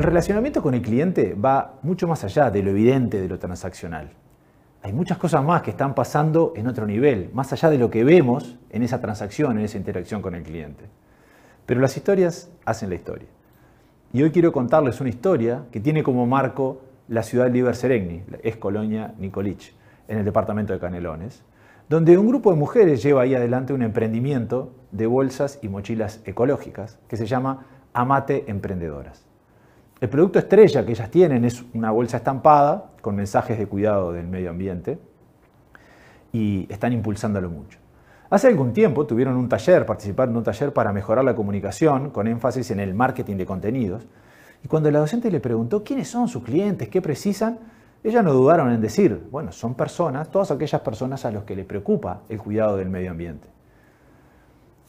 El relacionamiento con el cliente va mucho más allá de lo evidente, de lo transaccional. Hay muchas cosas más que están pasando en otro nivel, más allá de lo que vemos en esa transacción, en esa interacción con el cliente. Pero las historias hacen la historia. Y hoy quiero contarles una historia que tiene como marco la ciudad de Liber Seregni, es Colonia Nicolich, en el departamento de Canelones, donde un grupo de mujeres lleva ahí adelante un emprendimiento de bolsas y mochilas ecológicas que se llama Amate Emprendedoras. El producto estrella que ellas tienen es una bolsa estampada con mensajes de cuidado del medio ambiente y están impulsándolo mucho. Hace algún tiempo tuvieron un taller, participaron en un taller para mejorar la comunicación con énfasis en el marketing de contenidos. Y cuando la docente le preguntó quiénes son sus clientes, qué precisan, ellas no dudaron en decir, bueno, son personas, todas aquellas personas a los que les preocupa el cuidado del medio ambiente.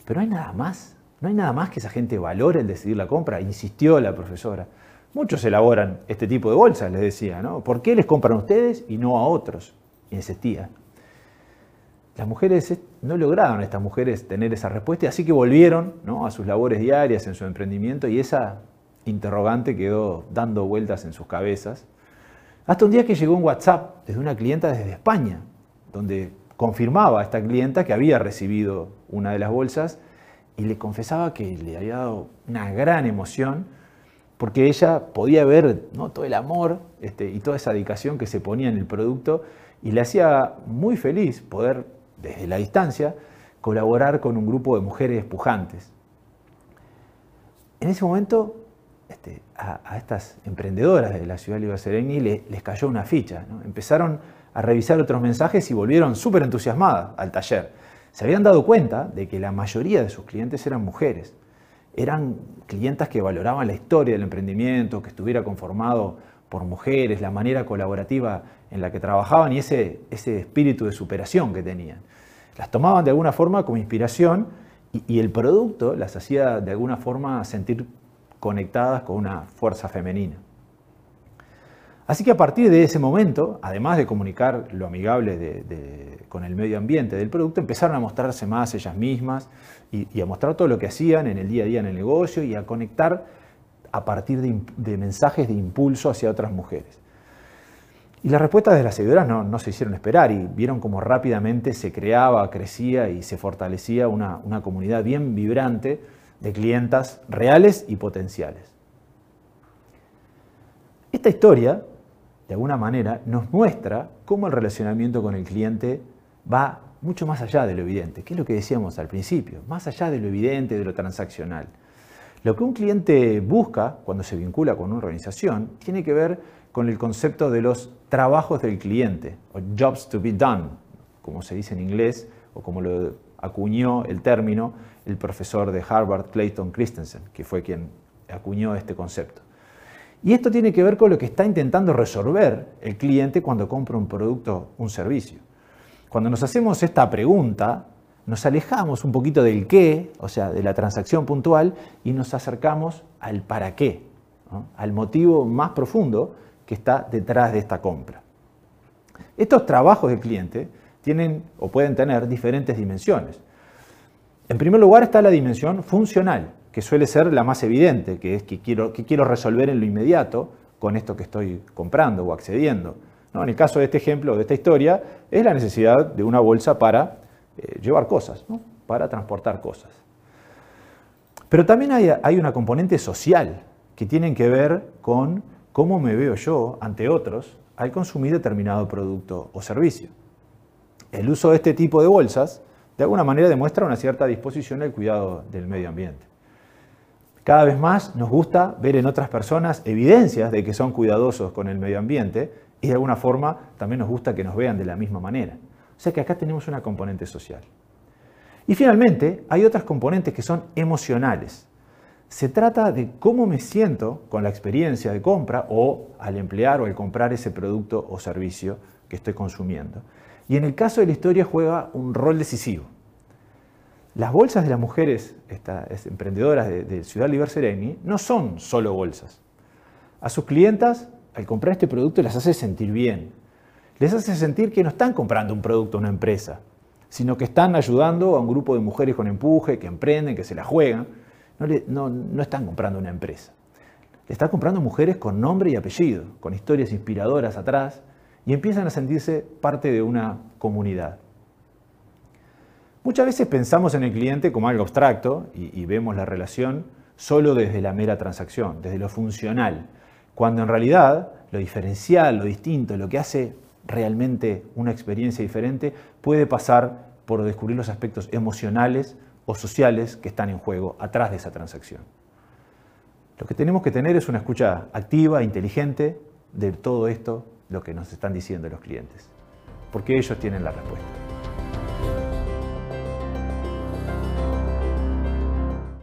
Pero no hay nada más, no hay nada más que esa gente valore el decidir la compra, insistió la profesora. Muchos elaboran este tipo de bolsas, les decía, ¿no? ¿Por qué les compran a ustedes y no a otros? Insistía. Las mujeres no lograron estas mujeres tener esa respuesta, así que volvieron a sus labores diarias en su emprendimiento y esa interrogante quedó dando vueltas en sus cabezas. Hasta un día que llegó un WhatsApp desde una clienta desde España, donde confirmaba a esta clienta que había recibido una de las bolsas y le confesaba que le había dado una gran emoción porque ella podía ver todo el amor este, y toda esa dedicación que se ponía en el producto y le hacía muy feliz poder, desde la distancia, colaborar con un grupo de mujeres pujantes. En ese momento, este, a, estas emprendedoras de la ciudad de Sereni les cayó una ficha. Empezaron a revisar otros mensajes y volvieron súper entusiasmadas al taller. Se habían dado cuenta de que la mayoría de sus clientes eran mujeres eran clientas que valoraban la historia del emprendimiento, que estuviera conformado por mujeres, la manera colaborativa en la que trabajaban y ese, ese espíritu de superación que tenían. Las tomaban de alguna forma como inspiración y, y el producto las hacía de alguna forma sentir conectadas con una fuerza femenina. Así que a partir de ese momento, además de comunicar lo amigable con el medio ambiente del producto, empezaron a mostrarse más ellas mismas y, a mostrar todo lo que hacían en el día a día en el negocio y a conectar a partir de, mensajes de impulso hacia otras mujeres. Y las respuestas de las seguidoras no, se hicieron esperar y vieron cómo rápidamente se creaba, crecía y se fortalecía una, una comunidad bien vibrante de clientas reales y potenciales. Esta historia de alguna manera, nos muestra cómo el relacionamiento con el cliente va mucho más allá de lo evidente, que es lo que decíamos al principio, más allá de lo evidente, de lo transaccional. Lo que un cliente busca cuando se vincula con una organización tiene que ver con el concepto de los trabajos del cliente, o jobs to be done, como se dice en inglés, o como lo acuñó el término el profesor de Harvard, Clayton Christensen, que fue quien acuñó este concepto. Y esto tiene que ver con lo que está intentando resolver el cliente cuando compra un producto, un servicio. Cuando nos hacemos esta pregunta, nos alejamos un poquito del qué, o sea, de la transacción puntual, y nos acercamos al para qué, al motivo más profundo que está detrás de esta compra. Estos trabajos del cliente tienen o pueden tener diferentes dimensiones. En primer lugar está la dimensión funcional, que suele ser la más evidente, que es que quiero, resolver en lo inmediato con esto que estoy comprando o accediendo. ¿No? En el caso de este ejemplo, de esta historia, es la necesidad de una bolsa para eh, llevar cosas, para transportar cosas. Pero también hay, hay una componente social que tiene que ver con cómo me veo yo ante otros al consumir determinado producto o servicio. El uso de este tipo de bolsas de alguna manera demuestra una cierta disposición al cuidado del medio ambiente. Cada vez más nos gusta ver en otras personas evidencias de que son cuidadosos con el medio ambiente y de alguna forma también nos gusta que nos vean de la misma manera. O sea que acá tenemos una componente social. Y finalmente hay otras componentes que son emocionales. Se trata de cómo me siento con la experiencia de compra o al emplear o al comprar ese producto o servicio que estoy consumiendo. Y en el caso de la historia juega un rol decisivo. Las bolsas de las mujeres emprendedoras de, Ciudad Liber Sereni no son solo bolsas. A sus clientas, al comprar este producto, las hace sentir bien. Les hace sentir que no están comprando un producto a una empresa, sino que están ayudando a un grupo de mujeres con empuje, que emprenden, que se la juegan. No, están comprando una empresa. Le está comprando mujeres con nombre y apellido, con historias inspiradoras atrás, y empiezan a sentirse parte de una comunidad. Muchas veces pensamos en el cliente como algo abstracto y, vemos la relación solo desde la mera transacción, desde lo funcional, cuando en realidad lo diferencial, lo distinto, lo que hace realmente una experiencia diferente, puede pasar por descubrir los aspectos emocionales o sociales que están en juego atrás de esa transacción. Lo que tenemos que tener es una escucha activa, inteligente de todo esto, lo que nos están diciendo los clientes, porque ellos tienen la respuesta.